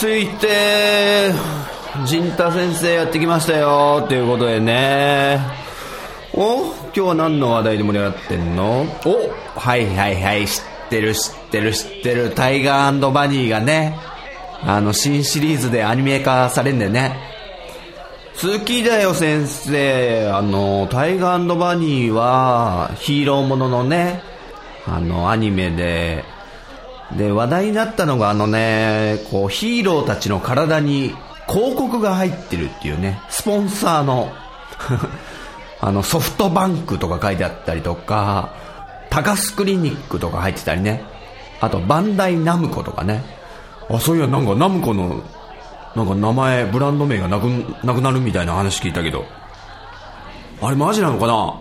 ついて陣太先生やってきましたよということでね。お今日は何の話題で盛り上がってんの？おはいはいはい知ってる知ってる知ってる。タイガーバニーがねあの新シリーズでアニメ化されんだよね。好きだよ先生。あのタイガーバニーはヒーローもののねあのアニメでで話題になったのがあのねこうヒーローたちの体に広告が入ってるっていうねスポンサーの あのソフトバンクとか書いてあったりとかタカスクリニックとか入ってたりね。あとバンダイナムコとかね。あそういやなんかナムコのなんか名前ブランド名がなくなくなるみたいな話聞いたけど。あれマジなのかな？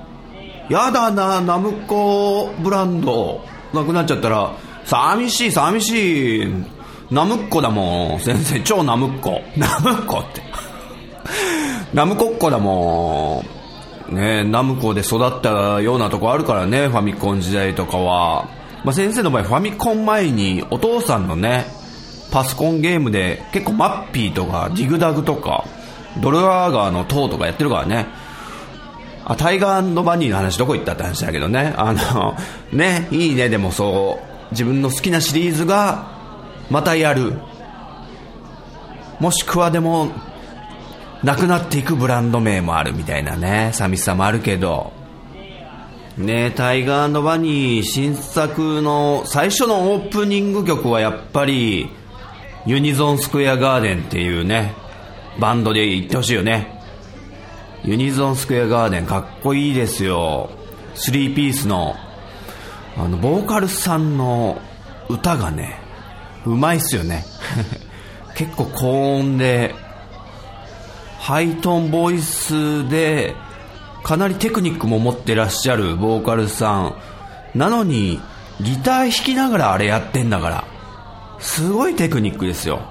やだなナムコブランド。なくなっちゃったら寂しい寂しい。ナムッコだもん。先生超ナムッコ。ナムッコって。ナムコっ子だもん。ねナムコで育ったようなとこあるからねファミコン時代とかは、まあ、先生の場合ファミコン前にお父さんのねパソコンゲームで結構マッピーとかディグダグとかドルアーガーの塔とかやってるからね。あタイガーバニーの話どこ行ったって話だけどね。あのねいいねでもそう。自分の好きなシリーズがまたやる。もしくはでもなくなっていくブランド名もあるみたいなね。寂しさもあるけど。ねタイガーバニー新作の最初のオープニング曲はやっぱりユニゾンスクエアガーデンっていうねバンドで行ってほしいよね。ユニゾンスクエアガーデンかっこいいですよ。3ピースのあのボーカルさんの歌がねうまいっすよね。結構高音でハイトーンボイスでかなりテクニックも持ってらっしゃるボーカルさん。なのにギター弾きながらあれやってんだからすごいテクニックですよ。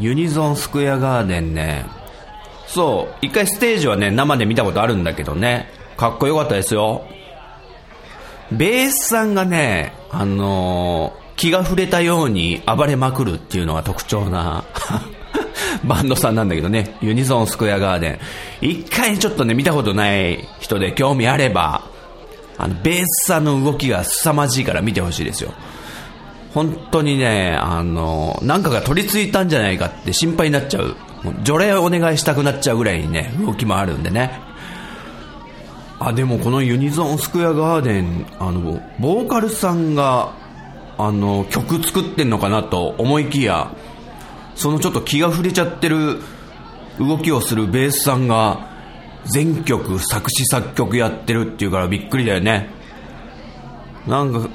ユニゾンスクエアガーデンね。そう一回ステージはね生で見たことあるんだけどね。かっこよかったですよ。ベースさんがね、あのー、気が触れたように暴れまくるっていうのが特徴な バンドさんなんだけどね、ユニゾンスクエアガーデン。一回ちょっとね、見たことない人で興味あれば、あの、ベースさんの動きが凄まじいから見てほしいですよ。本当にね、あの、なんかが取り付いたんじゃないかって心配になっちゃう。除霊をお願いしたくなっちゃうぐらいにね、動きもあるんでね。あでもこのユニゾンスクエアガーデンあのボーカルさんがあの曲作ってんのかなと思いきやそのちょっと気が触れちゃってる動きをするベースさんが全曲作詞作曲やってるっていうからびっくりだよね。なんか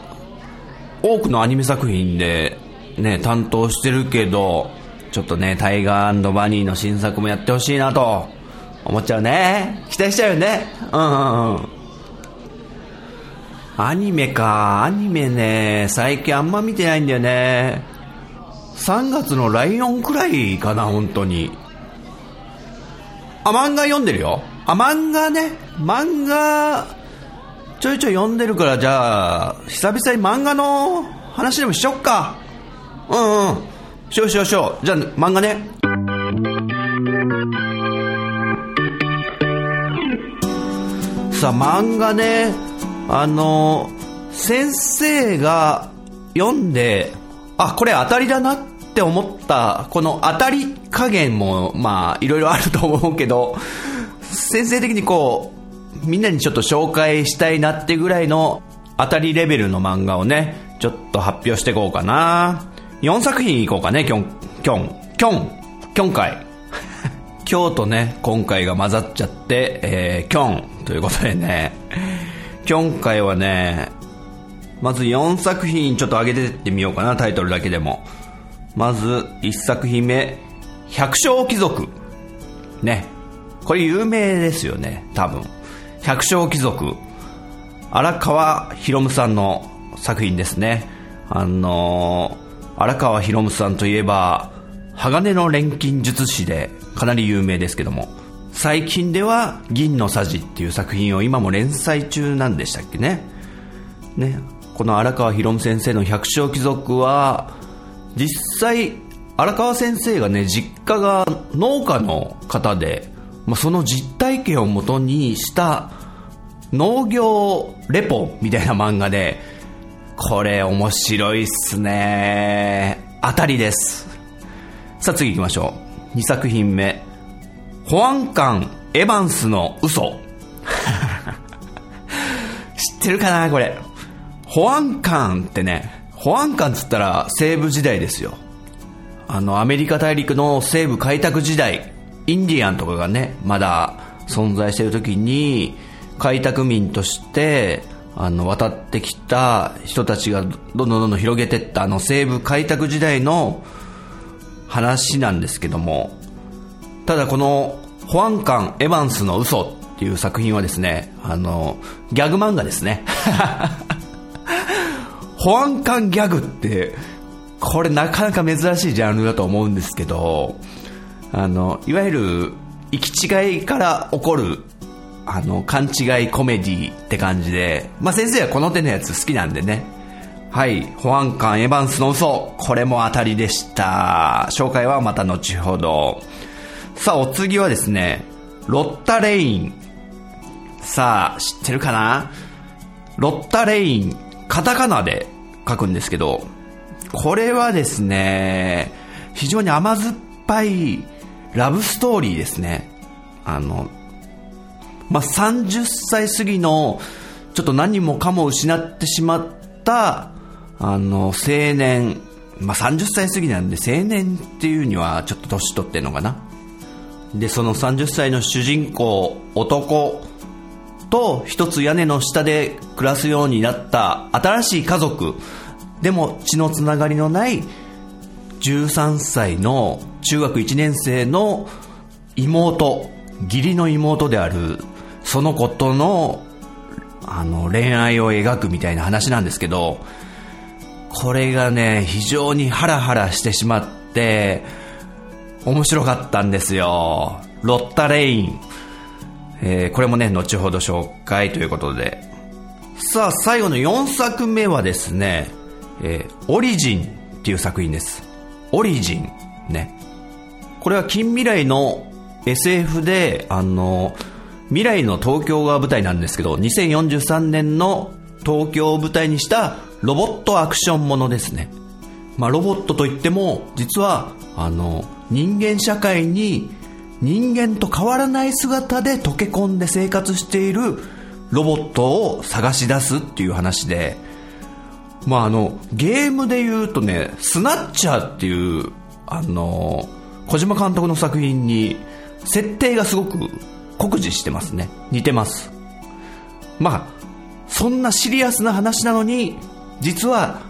多くのアニメ作品でね担当してるけどちょっとねタイガーバニーの新作もやってほしいなと。思っちゃうね。期待しちゃうよね。うんうんうん。アニメか。アニメね。最近あんま見てないんだよね。3月のライオンくらいかな本当に。あ漫画読んでるよ。あ漫画ね。漫画ちょいちょい読んでるからじゃあ久々に漫画の話でもしちゃおっか。うんうん。しようしようしよう。じゃあ漫画ね。さ漫画ねあの先生が読んであこれ当たりだなって思ったこの当たり加減もまあいろいろあると思うけど先生的にこうみんなにちょっと紹介したいなってぐらいの当たりレベルの漫画をねちょっと発表していこうかな。4作品いこうかねきょんきょんきょん今回今日とね今回が混ざっちゃって、えー、キョンということでね今回はねまず4作品ちょっと上げてってみようかな、タイトルだけでも。まず1作品目、百姓貴族。ね。これ有名ですよね、多分。百姓貴族。荒川博夢さんの作品ですね。あのー、荒川博夢さんといえば、鋼の錬金術師でかなり有名ですけども、最近では銀のさじっていう作品を今も連載中なんでしたっけね。ね。この荒川博夢先生の百姓貴族は、実際、荒川先生がね、実家が農家の方で、まあ、その実体験をもとにした農業レポみたいな漫画で、これ面白いっすね。当たりです。さあ次行きましょう。2作品目。保安官エヴァンスの嘘。知ってるかなこれ。保安官ってね、保安官っつったら西部時代ですよ。あの、アメリカ大陸の西部開拓時代、インディアンとかがね、まだ存在してる時に、開拓民として、あの、渡ってきた人たちがどんどんどんどん広げてったあの西部開拓時代の話なんですけども、ただこの保安官エヴァンスの嘘っていう作品はですね、あの、ギャグ漫画ですね。保安官ギャグって、これなかなか珍しいジャンルだと思うんですけど、あの、いわゆる、行き違いから起こる、あの、勘違いコメディって感じで、まあ、先生はこの手のやつ好きなんでね。はい、保安官エヴァンスの嘘、これも当たりでした。紹介はまた後ほど。さあ、お次はですね、ロッタレイン。さあ、知ってるかな？ロッタレイン、カタカナで書くんですけど、これはですね、非常に甘酸っぱいラブストーリーですね。あの、まあ、30歳過ぎの、ちょっと何もかも失ってしまった、あの、青年、まあ、30歳過ぎなんで青年っていうにはちょっと年取ってんのかな。で、その30歳の主人公、男と一つ屋根の下で暮らすようになった新しい家族、でも血のつながりのない13歳の中学1年生の妹、義理の妹であるその子とのあの恋愛を描くみたいな話なんですけど、これがね、非常にハラハラしてしまって、面白かったんですよ。ロッタレイン。えー、これもね、後ほど紹介ということで。さあ、最後の4作目はですね、えー、オリジンっていう作品です。オリジン。ね。これは近未来の SF で、あの、未来の東京が舞台なんですけど、2043年の東京を舞台にしたロボットアクションものですね。まあ、ロボットといっても、実は、あの、人間社会に人間と変わらない姿で溶け込んで生活しているロボットを探し出すっていう話で、まああの、ゲームで言うとね、スナッチャーっていう、あの、小島監督の作品に、設定がすごく酷似してますね。似てます。まあ、そんなシリアスな話なのに、実は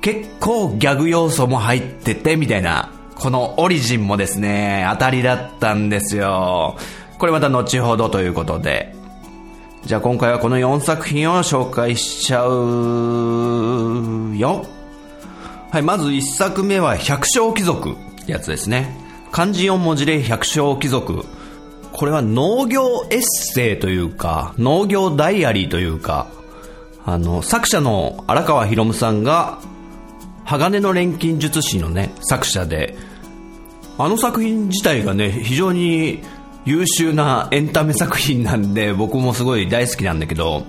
結構ギャグ要素も入ってて、みたいな、このオリジンもですね、当たりだったんですよ。これまた後ほどということで。じゃあ今回はこの4作品を紹介しちゃうよ。はい、まず1作目は百姓貴族やつですね。漢字4文字で百姓貴族。これは農業エッセイというか、農業ダイアリーというか、あの、作者の荒川博夢さんが、鋼の錬金術師のね、作者で、あの作品自体がね、非常に優秀なエンタメ作品なんで僕もすごい大好きなんだけど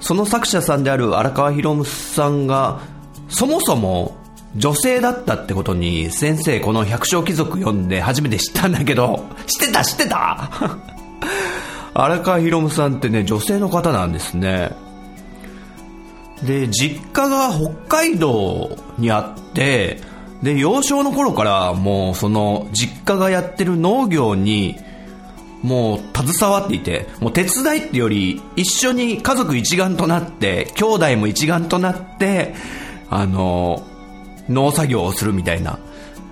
その作者さんである荒川博夢さんがそもそも女性だったってことに先生この百姓貴族読んで初めて知ったんだけど知ってた知ってた！荒川博夢さんってね女性の方なんですね。で実家が北海道にあってで幼少の頃からもうその実家がやってる農業にもう携わっていて、もう手伝いってより一緒に家族一丸となって、兄弟も一丸となって、あの、農作業をするみたいな、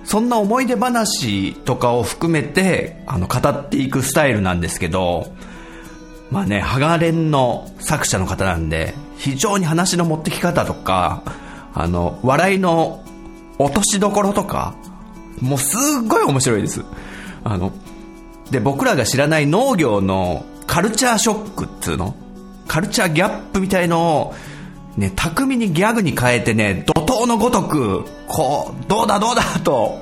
そんな思い出話とかを含めて、あの、語っていくスタイルなんですけど、まあね、ハガレンの作者の方なんで、非常に話の持ってき方とか、あの、笑いの落としどころとか、もうすっごい面白いです。あの、で、僕らが知らない農業のカルチャーショックっつうのカルチャーギャップみたいのを、ね、巧みにギャグに変えてね、怒涛のごとく、こう、どうだどうだと、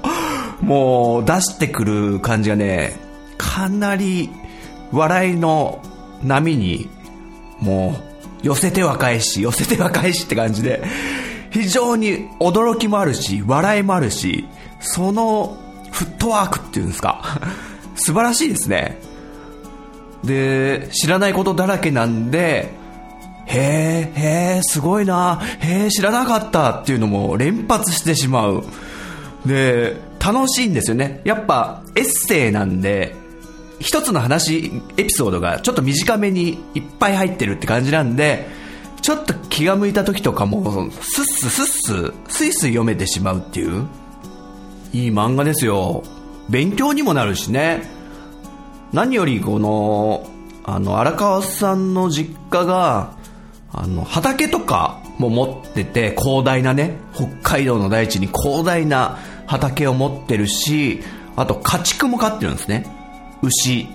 もう出してくる感じがね、かなり笑いの波に、もう、寄せては返し、寄せては返しって感じで、非常に驚きもあるし、笑いもあるし、そのフットワークっていうんですか、素晴らしいですね。で、知らないことだらけなんで、へえ、へえ、すごいな、へえ、知らなかったっていうのも連発してしまう。で、楽しいんですよね。やっぱエッセイなんで、一つの話、エピソードがちょっと短めにいっぱい入ってるって感じなんで、ちょっと気が向いた時とかも、スッススッス、スイスイ読めてしまうっていう、いい漫画ですよ。勉強にもなるしね。何よりこの、あの、荒川さんの実家が、あの、畑とかも持ってて、広大なね、北海道の大地に広大な畑を持ってるし、あと家畜も飼ってるんですね。牛。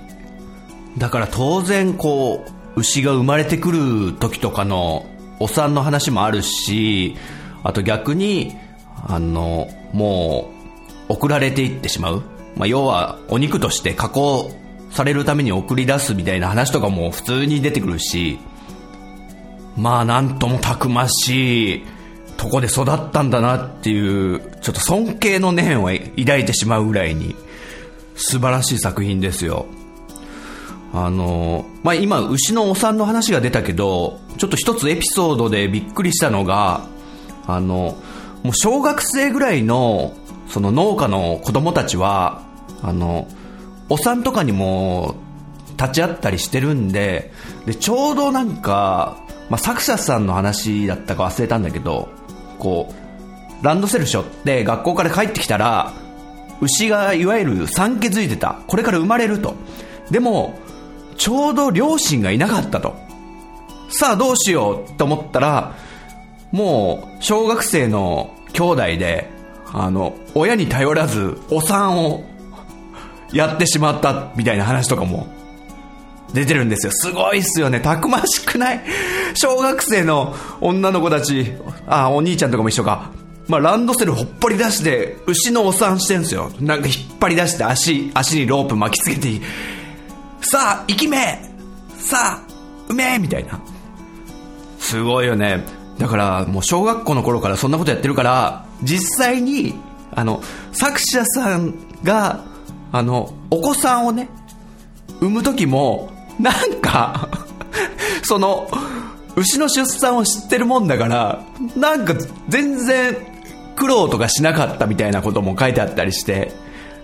だから当然こう、牛が生まれてくる時とかのお産の話もあるし、あと逆に、あの、もう、送られていってしまう。まあ、要は、お肉として加工されるために送り出すみたいな話とかも普通に出てくるし、まあ、なんともたくましいとこで育ったんだなっていう、ちょっと尊敬の念を抱いてしまうぐらいに、素晴らしい作品ですよ。あの、まあ、今、牛のお産の話が出たけど、ちょっと一つエピソードでびっくりしたのが、あの、もう小学生ぐらいの、その農家の子供たちは、あの、お産とかにも立ち会ったりしてるんで、で、ちょうどなんか、まあ、作者さんの話だったか忘れたんだけど、こう、ランドセル背負って学校から帰ってきたら、牛がいわゆる産気づいてた。これから生まれると。でも、ちょうど両親がいなかったと。さあどうしようと思ったら、もう小学生の兄弟で、あの、親に頼らずお産をやってしまったみたいな話とかも出てるんですよ。すごいっすよね。たくましくない？小学生の女の子たち、あ、お兄ちゃんとかも一緒か。まあ、ランドセルほっぽり出して、牛のお産してんすよ。なんか引っ張り出して足、足にロープ巻きつけて、さあ、行きめさあ、うめえみたいな。すごいよね。だから、もう小学校の頃からそんなことやってるから、実際に、あの、作者さんが、あの、お子さんをね、産む時も、なんかその、牛の出産を知ってるもんだから、なんか全然苦労とかしなかったみたいなことも書いてあったりして、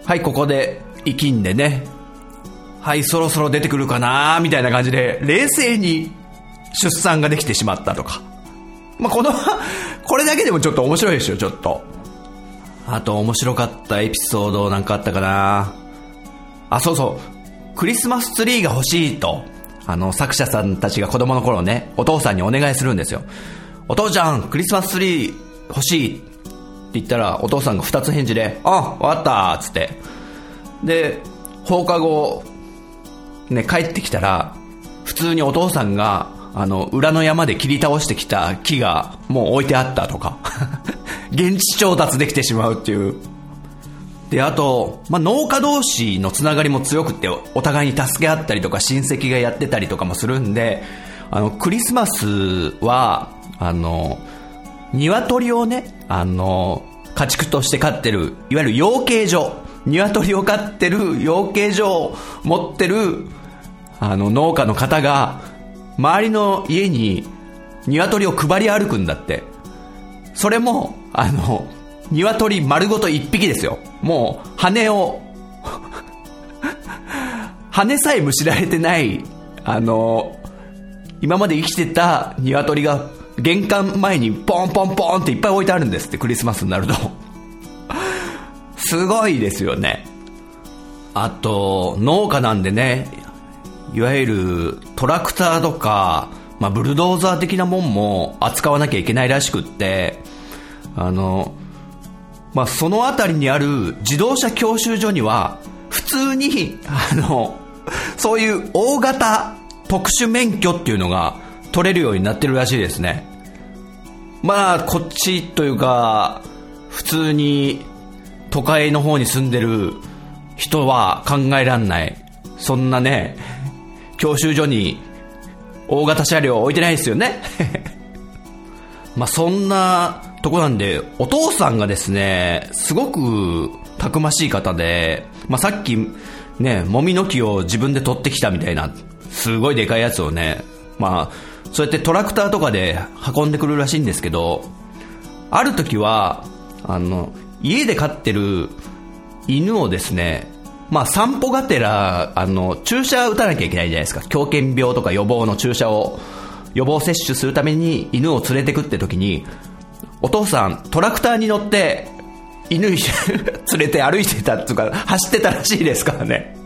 はい、ここで生きんでね、はい、そろそろ出てくるかなみたいな感じで、冷静に出産ができてしまったとか。まあ、この これだけでもちょっと面白いですよ、ちょっと。あと面白かったエピソードなんかあったかなあ、そうそう。クリスマスツリーが欲しいと、あの、作者さんたちが子供の頃ね、お父さんにお願いするんですよ。お父ちゃん、クリスマスツリー欲しい言ったら、お父さんが二つ返事で、あ、わかったっつって。で、放課後、ね、帰ってきたら、普通にお父さんが、あの、裏の山で切り倒してきた木がもう置いてあったとか、現地調達できてしまうっていう。で、あと、まあ、農家同士のつながりも強くて、お互いに助け合ったりとか親戚がやってたりとかもするんで、あの、クリスマスは、あの、鶏をね、あの、家畜として飼ってる、いわゆる養鶏場。鶏を飼ってる養鶏場を持ってる、あの、農家の方が、周りの家に鶏を配り歩くんだって。それも、あの、鶏丸ごと一匹ですよ。もう、羽を 羽さえむしられてない、あの、今まで生きてた鶏が玄関前にポンポンポンっていっぱい置いてあるんですって、クリスマスになると。すごいですよね。あと、農家なんでね、いわゆるトラクターとか、まあ、ブルドーザー的なもんも扱わなきゃいけないらしくって、あの、まあ、その辺りにある自動車教習所には、普通に、あの、そういう大型特殊免許っていうのが取れるようになってるらしいですね。まあ、こっちというか、普通に都会の方に住んでる人は考えらんない。そんなね、教習所に大型車両置いてないですよね。まあそんなとこなんで、お父さんがですね、すごくたくましい方で、まあさっきね、もみの木を自分で取ってきたみたいな、すごいでかいやつをね、まあ、そうやってトラクターとかで運んでくるらしいんですけど、ある時は、あの、家で飼ってる犬をですね、まあ散歩がてら、あの、注射打たなきゃいけないじゃないですか。狂犬病とか予防の注射を、予防接種するために犬を連れてくって時に、お父さん、トラクターに乗って、犬連れて歩いてたとか、走ってたらしいですからね。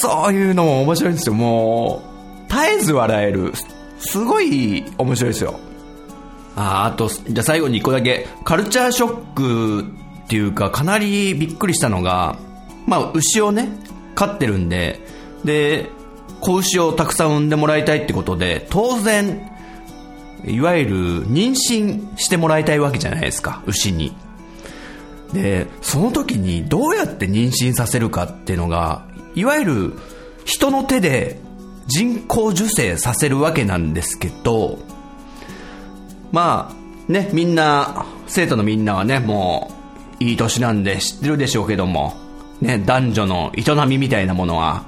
そういうのも面白いんですよ。もう、絶えず笑える。すごい面白いですよ。ああと、じゃ最後に一個だけ、カルチャーショックっていうか、かなりびっくりしたのが、まあ、牛をね、飼ってるんで、で、子牛をたくさん産んでもらいたいってことで、当然、いわゆる妊娠してもらいたいわけじゃないですか、牛に。で、その時にどうやって妊娠させるかっていうのが、いわゆる人の手で人工授精させるわけなんですけど、まあ、ね、みんな、生徒のみんなはね、もう、いい年なんで知ってるでしょうけども、ね、男女の営みみたいなものは、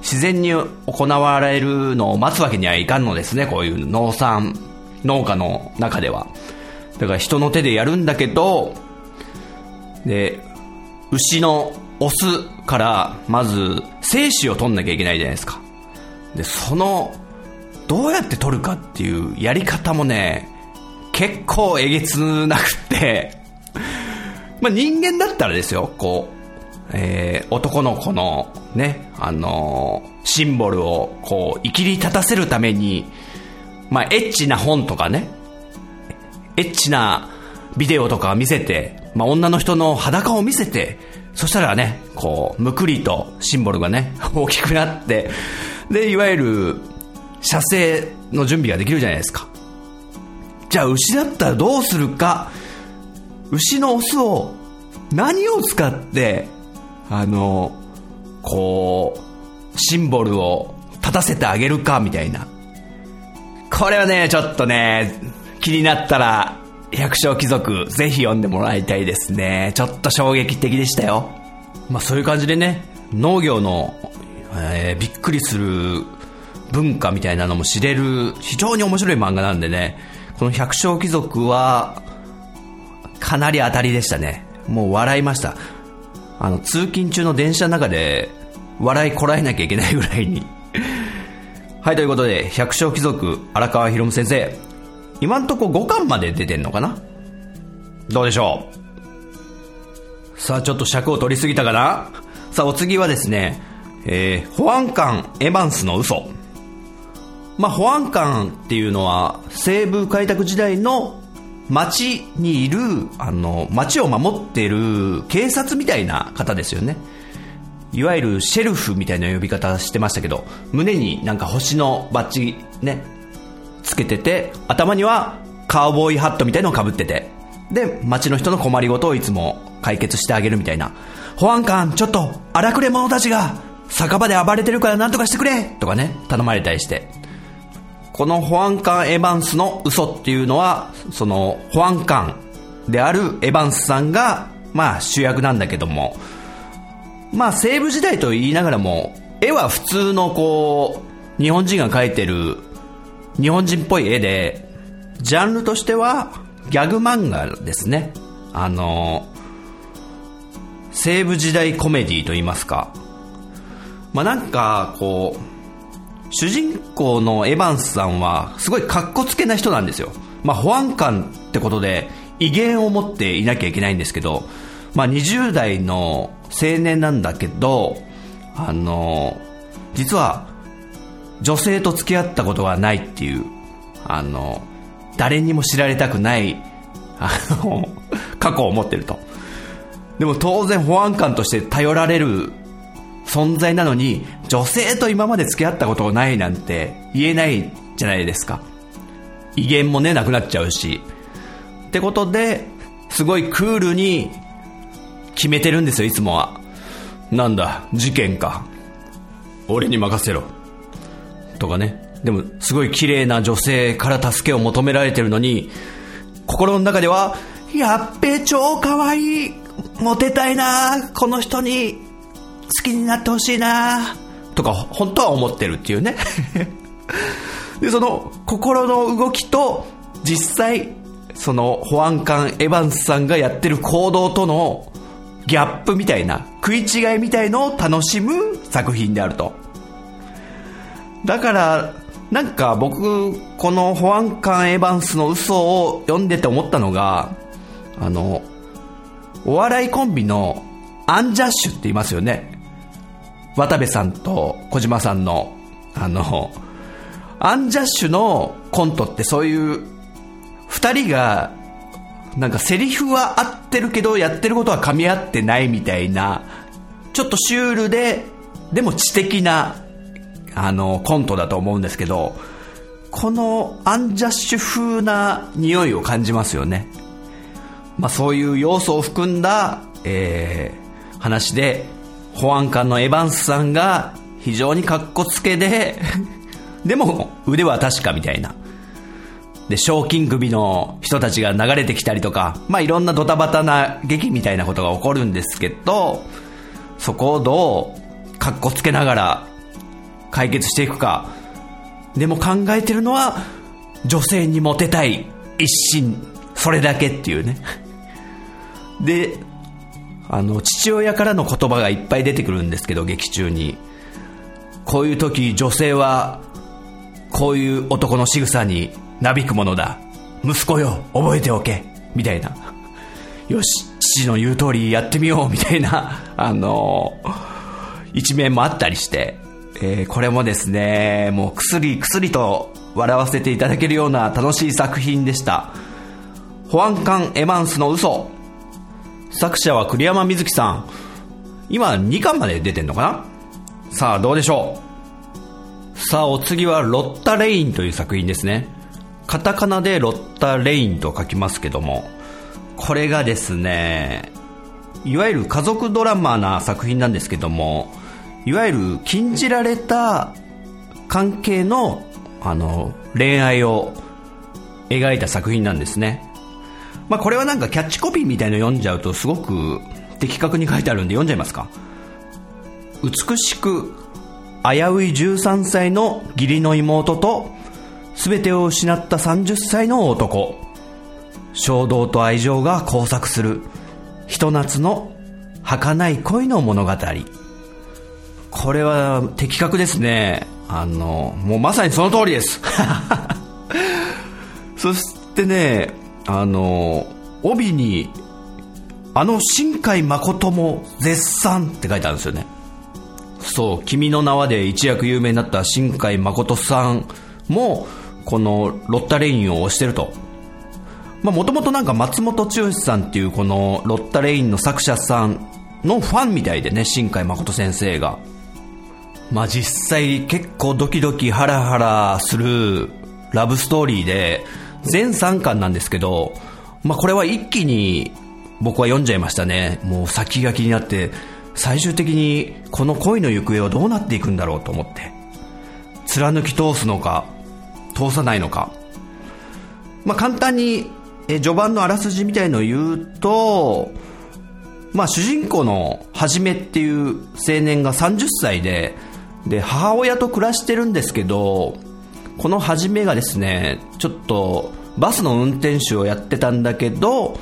自然に行われるのを待つわけにはいかんのですね、こういう農産、農家の中では。だから人の手でやるんだけど、で、牛のオスからまず精子を取んなきゃいけないじゃないですか。で、その、どうやって取るかっていうやり方もね、結構えげつなくて。まあ人間だったらですよ、こう、えー、男の子のね、あのー、シンボルをこう、生きり立たせるために、まあエッチな本とかね、エッチなビデオとか見せて、まあ女の人の裸を見せて、そしたらね、こう、むくりとシンボルがね、大きくなって、で、いわゆる、射精の準備ができるじゃないですか。じゃあ牛だったらどうするか。牛のオスを何を使ってあのこうシンボルを立たせてあげるかみたいな。これはねちょっとね気になったら百姓貴族ぜひ読んでもらいたいですね。ちょっと衝撃的でしたよ。まあそういう感じでね農業の、えー、びっくりする文化みたいなのも知れる非常に面白い漫画なんでねこの百姓貴族は、かなり当たりでしたね。もう笑いました。あの、通勤中の電車の中で、笑いこらえなきゃいけないぐらいに はい、ということで、百姓貴族、荒川博夢先生。今んとこ5巻まで出てんのかな？どうでしょう？さあ、ちょっと尺を取りすぎたかな？さあ、お次はですね、えー、保安官エヴァンスの嘘。まあ、保安官っていうのは西部開拓時代の町にいるあの町を守ってる警察みたいな方ですよね。いわゆるシェルフみたいな呼び方してましたけど胸になんか星のバッジねつけてて頭にはカウボーイハットみたいのをかぶってて。で町の人の困りごとをいつも解決してあげるみたいな。保安官ちょっと荒くれ者たちが酒場で暴れてるから何とかしてくれとかね頼まれたりしてこの保安官エヴァンスの嘘っていうのは、その保安官であるエヴァンスさんが、まあ主役なんだけども、まあ西部時代と言いながらも、絵は普通のこう、日本人が描いてる日本人っぽい絵で、ジャンルとしてはギャグ漫画ですね。あの、西部時代コメディと言いますか。まあなんかこう主人公のエヴァンスさんはすごいカッコつけな人なんですよ。まあ保安官ってことで威厳を持っていなきゃいけないんですけどまあ20代の青年なんだけどあの実は女性と付き合ったことがないっていうあの誰にも知られたくないあの過去を持ってると。でも当然保安官として頼られる存在なのに女性と今まで付き合ったことないなんて言えないじゃないですか。威厳もねなくなっちゃうし。ってことですごいクールに決めてるんですよいつもは。なんだ事件か。俺に任せろ。とかね。でもすごい綺麗な女性から助けを求められてるのに心の中ではやっべ超かわいいモテたいなこの人に。好きになってほしいな。とか本当は思ってるっていうね。でその心の動きと実際その保安官エヴァンスさんがやってる行動とのギャップみたいな食い違いみたいのを楽しむ作品であると。だからなんか僕この保安官エヴァンスの嘘を読んでて思ったのがあのお笑いコンビのアンジャッシュって言いますよね。渡部さんと小島さんのあのアンジャッシュのコントってそういう2人がなんかセリフは合ってるけどやってることは噛み合ってないみたいなちょっとシュールででも知的なあのコントだと思うんですけどこのアンジャッシュ風な匂いを感じますよね。まあ、そういう要素を含んだ、えー、話で保安官のエヴァンスさんが非常にかっこつけで でも腕は確かみたいな。で賞金首の人たちが流れてきたりとか、まあ、いろんなドタバタな劇みたいなことが起こるんですけどそこをどうかっこつけながら解決していくか。でも考えてるのは女性にモテたい一心。それだけっていうね。であの父親からの言葉がいっぱい出てくるんですけど劇中に。こういう時女性はこういう男の仕草になびくものだ。息子よ覚えておけ。みたいな。よし父の言う通りやってみよう。みたいな。あの一面もあったりして、えー、これもですねもうくすりくすりと笑わせていただけるような楽しい作品でした。保安官エマンスの嘘。作者は栗山瑞希さん。今2巻まで出てんのかな？さあどうでしょう？さあお次はロッタ・レインという作品ですね。カタカナでロッタ・レインと書きますけどもこれがですねいわゆる家族ドラマな作品なんですけどもいわゆる禁じられた関係のあの恋愛を描いた作品なんですね。まあ、これはなんかキャッチコピーみたいの読んじゃうとすごく的確に書いてあるんで読んじゃいますか？美しく危うい13歳の義理の妹と全てを失った30歳の男。衝動と愛情が交錯する。ひと夏の儚い恋の物語。これは的確ですね。あのもうまさにその通りです。そしてねあの帯にあの新海誠も絶賛って書いてあるんですよね。そう「君の名は」で一躍有名になった新海誠さんもこのロッタレインを推してると。もともとなんか松本剛さんっていうこのロッタレインの作者さんのファンみたいでね新海誠先生が。まあ実際結構ドキドキハラハラするラブストーリーで全3巻なんですけど、まあ、これは一気に僕は読んじゃいましたね。もう先が気になって最終的にこの恋の行方はどうなっていくんだろうと思って。貫き通すのか通さないのか、まあ、簡単にえ序盤のあらすじみたいのを言うと、まあ、主人公のはじめっていう青年が30歳でで母親と暮らしてるんですけどこの初めがですねちょっとバスの運転手をやってたんだけど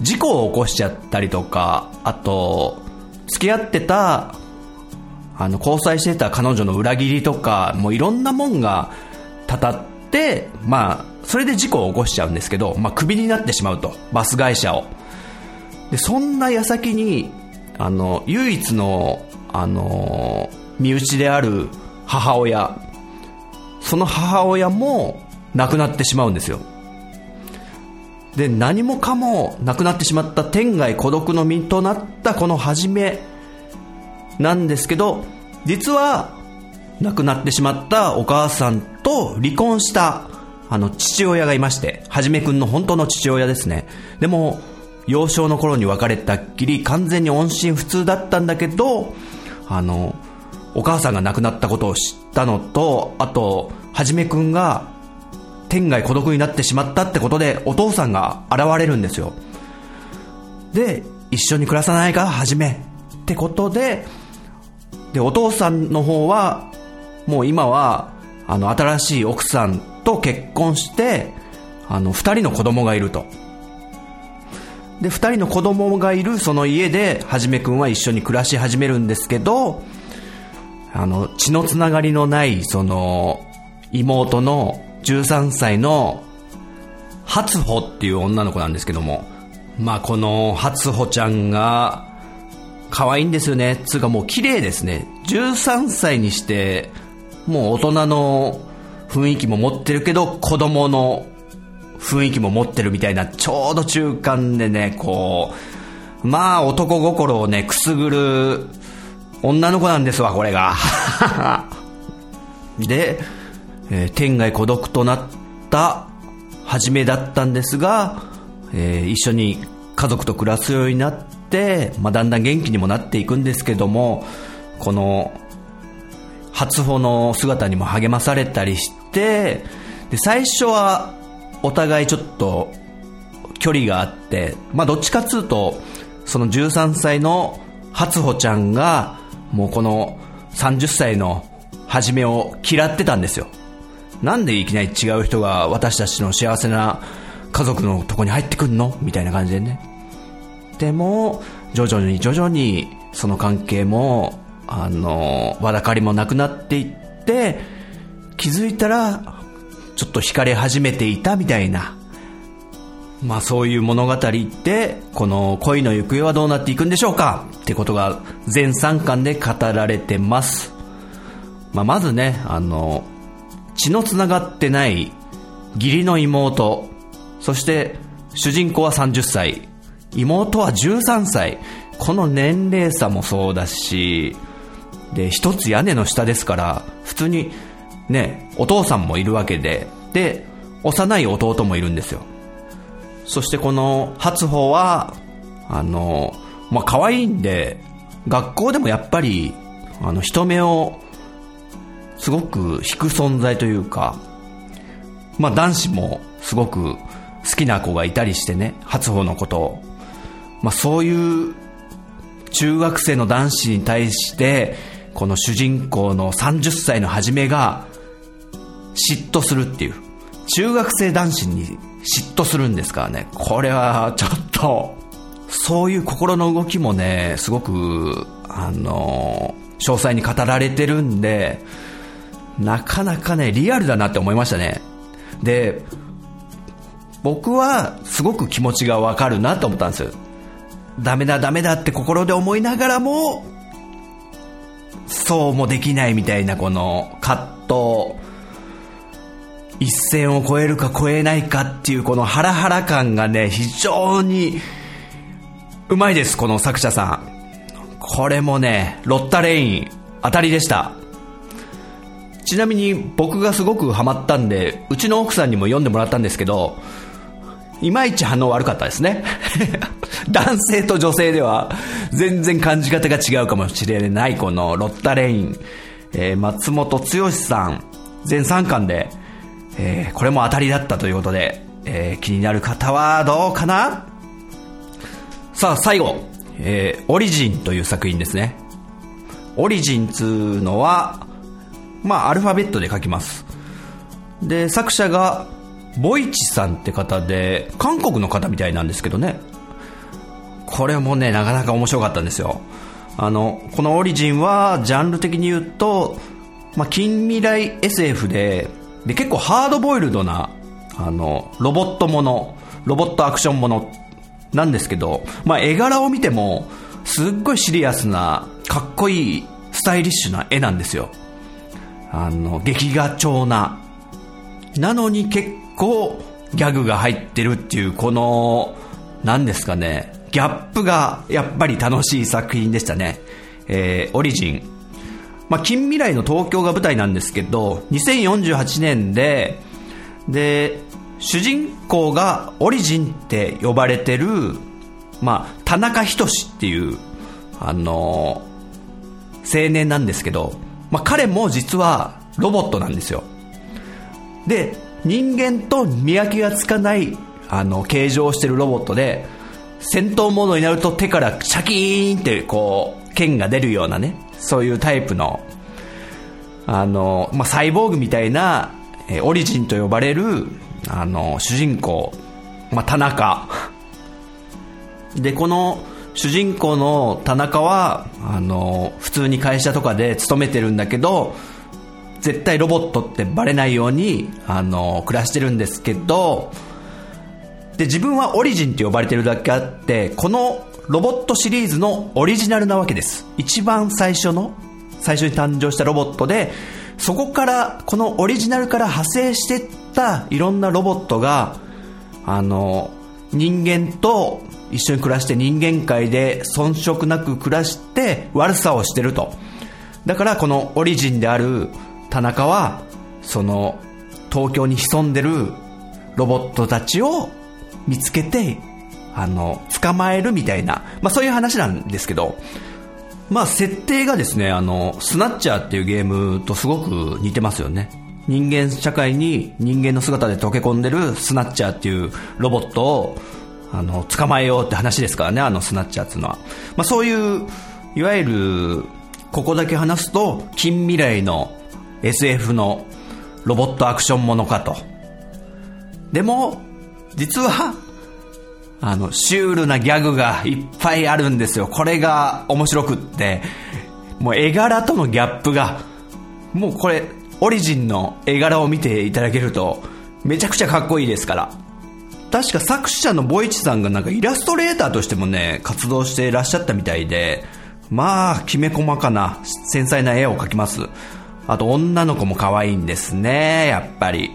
事故を起こしちゃったりとかあと付き合ってたあの、交際してた彼女の裏切りとか、もういろんなもんがたたって、まあ、それで事故を起こしちゃうんですけど、まあ、クビになってしまうと。バス会社を。で、そんな矢先に、あの、唯一の、あの、身内である母親、その母親も亡くなってしまうんですよ。で、何もかも亡くなってしまった天涯孤独の身となったこの初めなんですけど、実は亡くなってしまったお母さんと離婚したあの父親がいまして、はじめくんの本当の父親ですね。でも、幼少の頃に別れたっきり完全に音信不通だったんだけど、あの、お母さんが亡くなったことを知ったのと、あと、はじめくんが天涯孤独になってしまったってことでお父さんが現れるんですよ。で、一緒に暮らさないか、はじめ。ってことで、で、お父さんの方は、もう今は、あの、新しい奥さんと結婚して、あの、二人の子供がいると。で、二人の子供がいるその家で、はじめくんは一緒に暮らし始めるんですけど、あの、血のつながりのない、その、妹の13歳の初穂っていう女の子なんですけども、まあこの初穂ちゃんが、可愛いんですよね。つうかもう綺麗ですね。13歳にして、もう大人の雰囲気も持ってるけど、子供の雰囲気も持ってるみたいな、ちょうど中間でね、こう、まあ男心をね、くすぐる女の子なんですわ、これが。で、えー、天涯孤独となった初めだったんですが、えー、一緒に家族と暮らすようになって、まあ、だんだん元気にもなっていくんですけども、この、初歩の姿にも励まされたりして、で、最初はお互いちょっと距離があって、まあ、どっちかっつうと、その13歳の初歩ちゃんが、もうこの30歳の初めを嫌ってたんですよ。なんでいきなり違う人が私たちの幸せな家族のとこに入ってくんの？みたいな感じでね。でも、徐々に徐々にその関係も、あの、わだかりもなくなっていって、気づいたら、ちょっと惹かれ始めていたみたいな。まあそういう物語で、この恋の行方はどうなっていくんでしょうか？ってことが全3巻で語られてます。まあまずね、あの、血のつながってない義理の妹、そして主人公は30歳、妹は13歳、この年齢差もそうだし、で、一つ屋根の下ですから、普通にね、お父さんもいるわけで、で、幼い弟もいるんですよ。そしてこの初歩は、あの、まあ、可愛いんで、学校でもやっぱり、あの、人目をすごく引く存在というか、まあ男子もすごく好きな子がいたりしてね、初歩のことを。まあそういう中学生の男子に対して、この主人公の30歳の初めが嫉妬するっていう。中学生男子に嫉妬するんですからね。これはちょっと、そういう心の動きもね、すごく、あの、詳細に語られてるんで、なかなかね、リアルだなって思いましたね。で、僕はすごく気持ちがわかるなと思ったんですよ。ダメだダメだって心で思いながらも、そうもできないみたいなこの葛藤、一線を越えるか越えないかっていうこのハラハラ感がね、非常にうまいです、この作者さん。これもね、ロッタレイン、当たりでした。ちなみに僕がすごくハマったんで、うちの奥さんにも読んでもらったんですけど、いまいち反応悪かったですね。男性と女性では全然感じ方が違うかもしれないこのロッタレイン、えー、松本剛さん、全3巻で、えー、これも当たりだったということで、えー、気になる方はどうかな？さあ最後、えー、オリジンという作品ですね。オリジンつうのは、まあ、アルファベットで書きます。で、作者が、ボイチさんって方で、韓国の方みたいなんですけどね。これもね、なかなか面白かったんですよ。あの、このオリジンは、ジャンル的に言うと、まあ、近未来 SF で、で、結構ハードボイルドな、あの、ロボットもの、ロボットアクションものなんですけど、まあ、絵柄を見ても、すっごいシリアスな、かっこいい、スタイリッシュな絵なんですよ。あの、劇画調な。なのに結構、ギャグが入ってるっていう、この、何ですかね、ギャップがやっぱり楽しい作品でしたね。えー、オリジン。まあ、近未来の東京が舞台なんですけど、2048年で、で、主人公がオリジンって呼ばれてる、まあ、田中仁っていう、あの、青年なんですけど、まあ、彼も実はロボットなんですよ。で、人間と見分けがつかないあの形状をしてるロボットで戦闘モードになると手からシャキーンってこう剣が出るようなねそういうタイプのあの、まあ、サイボーグみたいな、えオリジンと呼ばれるあの主人公、まあ、田中。でこの主人公の田中はあの普通に会社とかで勤めてるんだけど絶対ロボットってバレないようにあの暮らしてるんですけどで自分はオリジンって呼ばれてるだけあってこのロボットシリーズのオリジナルなわけです。一番最初の最初に誕生したロボットでそこからこのオリジナルから派生していったいろんなロボットがあの人間と一緒に暮らして人間界で遜色なく暮らして悪さをしてると。だからこのオリジンである田中はその東京に潜んでるロボットたちを見つけてあの捕まえるみたいな、まあ、そういう話なんですけどまあ設定がですねあのスナッチャーっていうゲームとすごく似てますよね人間社会に人間の姿で溶け込んでるスナッチャーっていうロボットをあの捕まえようって話ですからねあのスナッチャーっていうのは、まあ、そういういわゆるここだけ話すと近未来の SF のロボットアクションものかと。でも、実は、あの、シュールなギャグがいっぱいあるんですよ。これが面白くって、もう絵柄とのギャップが、もうこれ、オリジンの絵柄を見ていただけると、めちゃくちゃかっこいいですから。確か作者のボイチさんがなんかイラストレーターとしてもね、活動していらっしゃったみたいで、まあ、きめ細かな、繊細な絵を描きます。あと女の子も可愛いんですね、やっぱり。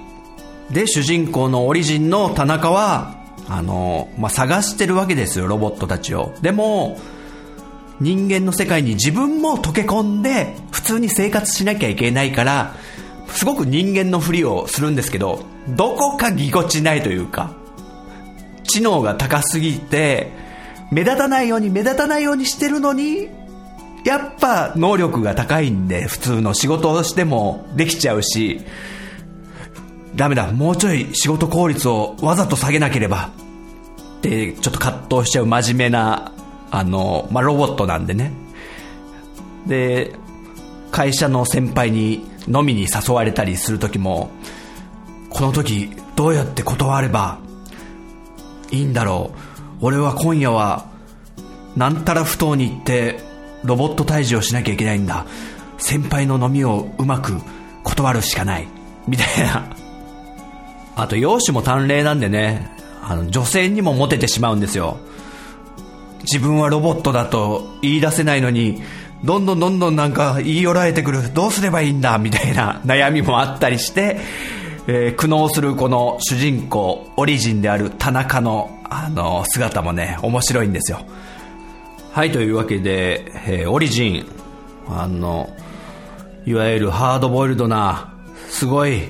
で、主人公のオリジンの田中は、あの、まあ、探してるわけですよ、ロボットたちを。でも、人間の世界に自分も溶け込んで、普通に生活しなきゃいけないから、すごく人間のふりをするんですけど、どこかぎこちないというか、知能が高すぎて、目立たないように目立たないようにしてるのに、やっぱ能力が高いんで、普通の仕事をしてもできちゃうし、ダメだ、もうちょい仕事効率をわざと下げなければ、ってちょっと葛藤しちゃう真面目な、あの、まあ、ロボットなんでね。で、会社の先輩に飲みに誘われたりする時も、この時どうやって断ればいいんだろう。俺は今夜は、なんたら不当に行ってロボット退治をしなきゃいけないんだ。先輩の飲みをうまく断るしかない。みたいな。あと容姿も短麗なんでねあの女性にもモテてしまうんですよ。自分はロボットだと言い出せないのにどんどんどんどんなんか言い寄られてくるどうすればいいんだみたいな悩みもあったりして、えー、苦悩するこの主人公オリジンである田中のあの姿もね面白いんですよ。はいというわけで、えー、オリジンあのいわゆるハードボイルドなすごい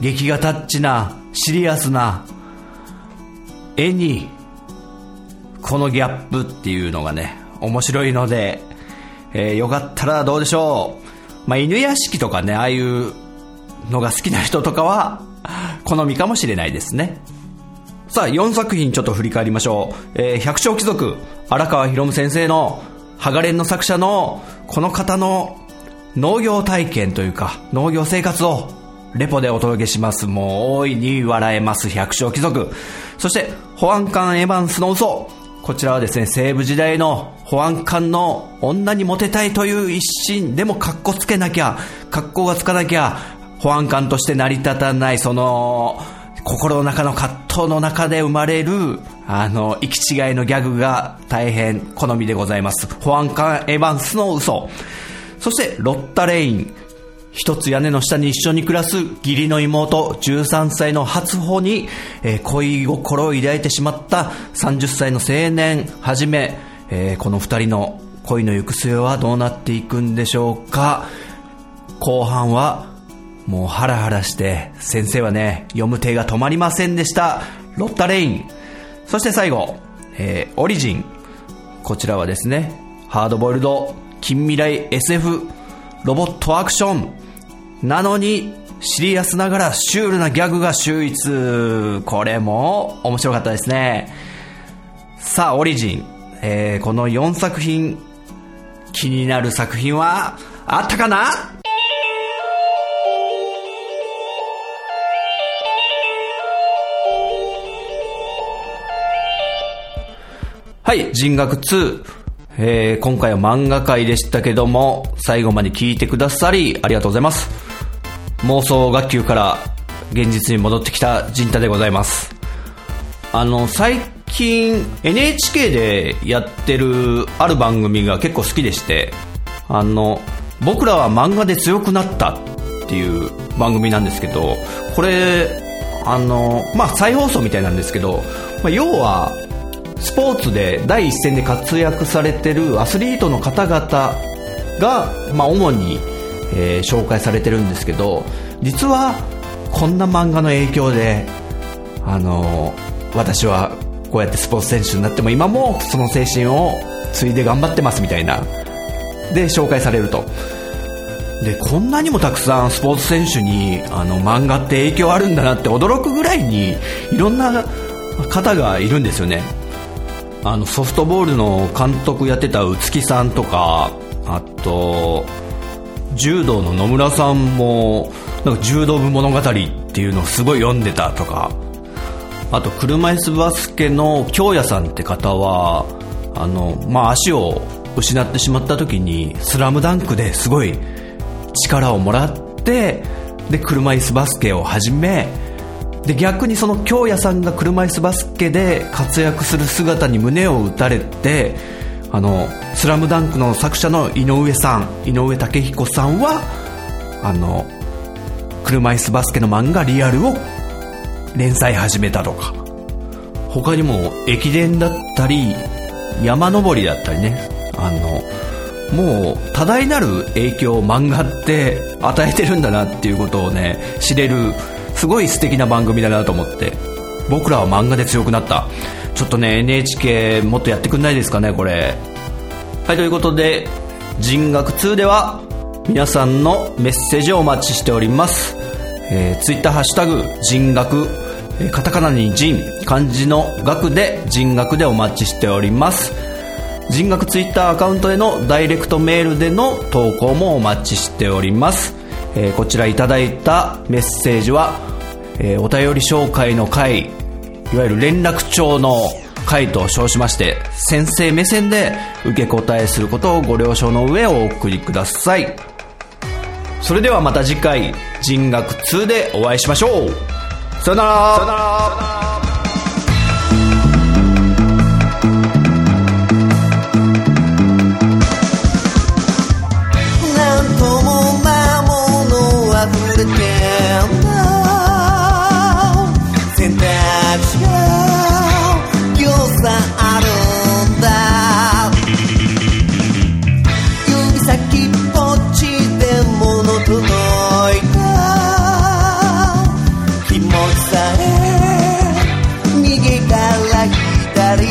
劇画タッチなシリアスな絵にこのギャップっていうのがね面白いので、えー、よかったらどうでしょう、まあ、犬屋敷とかねああいうのが好きな人とかは好みかもしれないですねさあ、4作品ちょっと振り返りましょう。えー、百姓貴族、荒川博先生の、ハガレンの作者の、この方の農業体験というか、農業生活を、レポでお届けします。もう、大いに笑えます、百姓貴族。そして、保安官エヴァンスの嘘、こちらはですね、西部時代の保安官の女にモテたいという一心、でも格好つけなきゃ、格好がつかなきゃ、保安官として成り立たない、その、心の中の葛藤の中で生まれる、あの、行き違いのギャグが大変好みでございます。保安官エヴァンスの嘘。そして、ロッタレイン。一つ屋根の下に一緒に暮らす義理の妹13歳の初穂に、えー、恋心を抱いてしまった30歳の青年はじめ、えー、この二人の恋の行く末はどうなっていくんでしょうか。後半はもうハラハラして先生はね読む手が止まりませんでした。ロッタレイン。そして最後、えー、オリジン。こちらはですねハードボイルド近未来 SF ロボットアクション。なのにシリアスながらシュールなギャグが秀逸これも面白かったですねさあオリジン、えー、この4作品気になる作品はあったかな？はい、人学2。えー、今回は漫画界でしたけども、最後まで聞いてくださり、ありがとうございます。妄想学級から現実に戻ってきた陣太でございます。あの、最近 NHK でやってるある番組が結構好きでして、あの、僕らは漫画で強くなったっていう番組なんですけど、これ、あの、まあ、再放送みたいなんですけど、まあ、要は、スポーツで第一線で活躍されてるアスリートの方々が、まあ、主に、えー、紹介されてるんですけど実はこんな漫画の影響で、あのー、私はこうやってスポーツ選手になっても今もその精神を継いで頑張ってますみたいなで紹介されると。でこんなにもたくさんスポーツ選手にあの漫画って影響あるんだなって驚くぐらいにいろんな方がいるんですよね。あのソフトボールの監督やってた宇月さんとかあと柔道の野村さんもなんか柔道部物語っていうのをすごい読んでたとか。あと車椅子バスケの京也さんって方はあの、まあ、足を失ってしまった時に「スラムダンクですごい力をもらってで車椅子バスケを始めで逆にその京也さんが車椅子バスケで活躍する姿に胸を打たれて「あのスラムダンクの作者の井上さん井上武彦さんはあの車椅子バスケの漫画「リアル」を連載始めたとか。他にも駅伝だったり山登りだったりね。あのもう多大なる影響を漫画って与えてるんだなっていうことをね知れるすごい素敵な番組だなと思って僕らは漫画で強くなった。ちょっとね NHK もっとやってくんないですかねこれ。はいということで人学2では皆さんのメッセージをお待ちしております、えー、ツイッターハッシュタグ人学カタカナに人漢字の学で人学でお待ちしております。人学ツイッターアカウントへのダイレクトメールでの投稿もお待ちしております、えー、こちらいただいたメッセージはえー、お便り紹介の会いわゆる連絡帳の会と称しまして先生目線で受け答えすることをご了承の上お送りください。それではまた次回人学2でお会いしましょう。さよなら。さよなら。さえから左。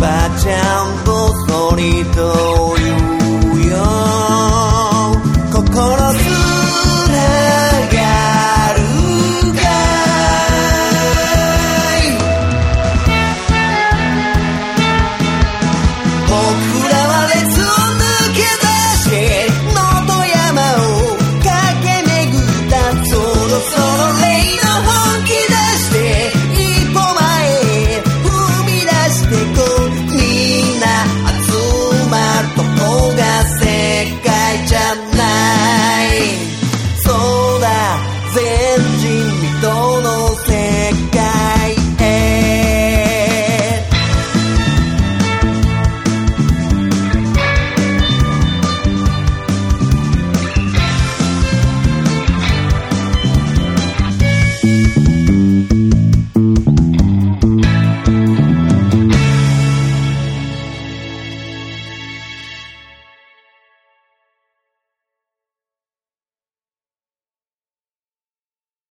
マーチャンボソリと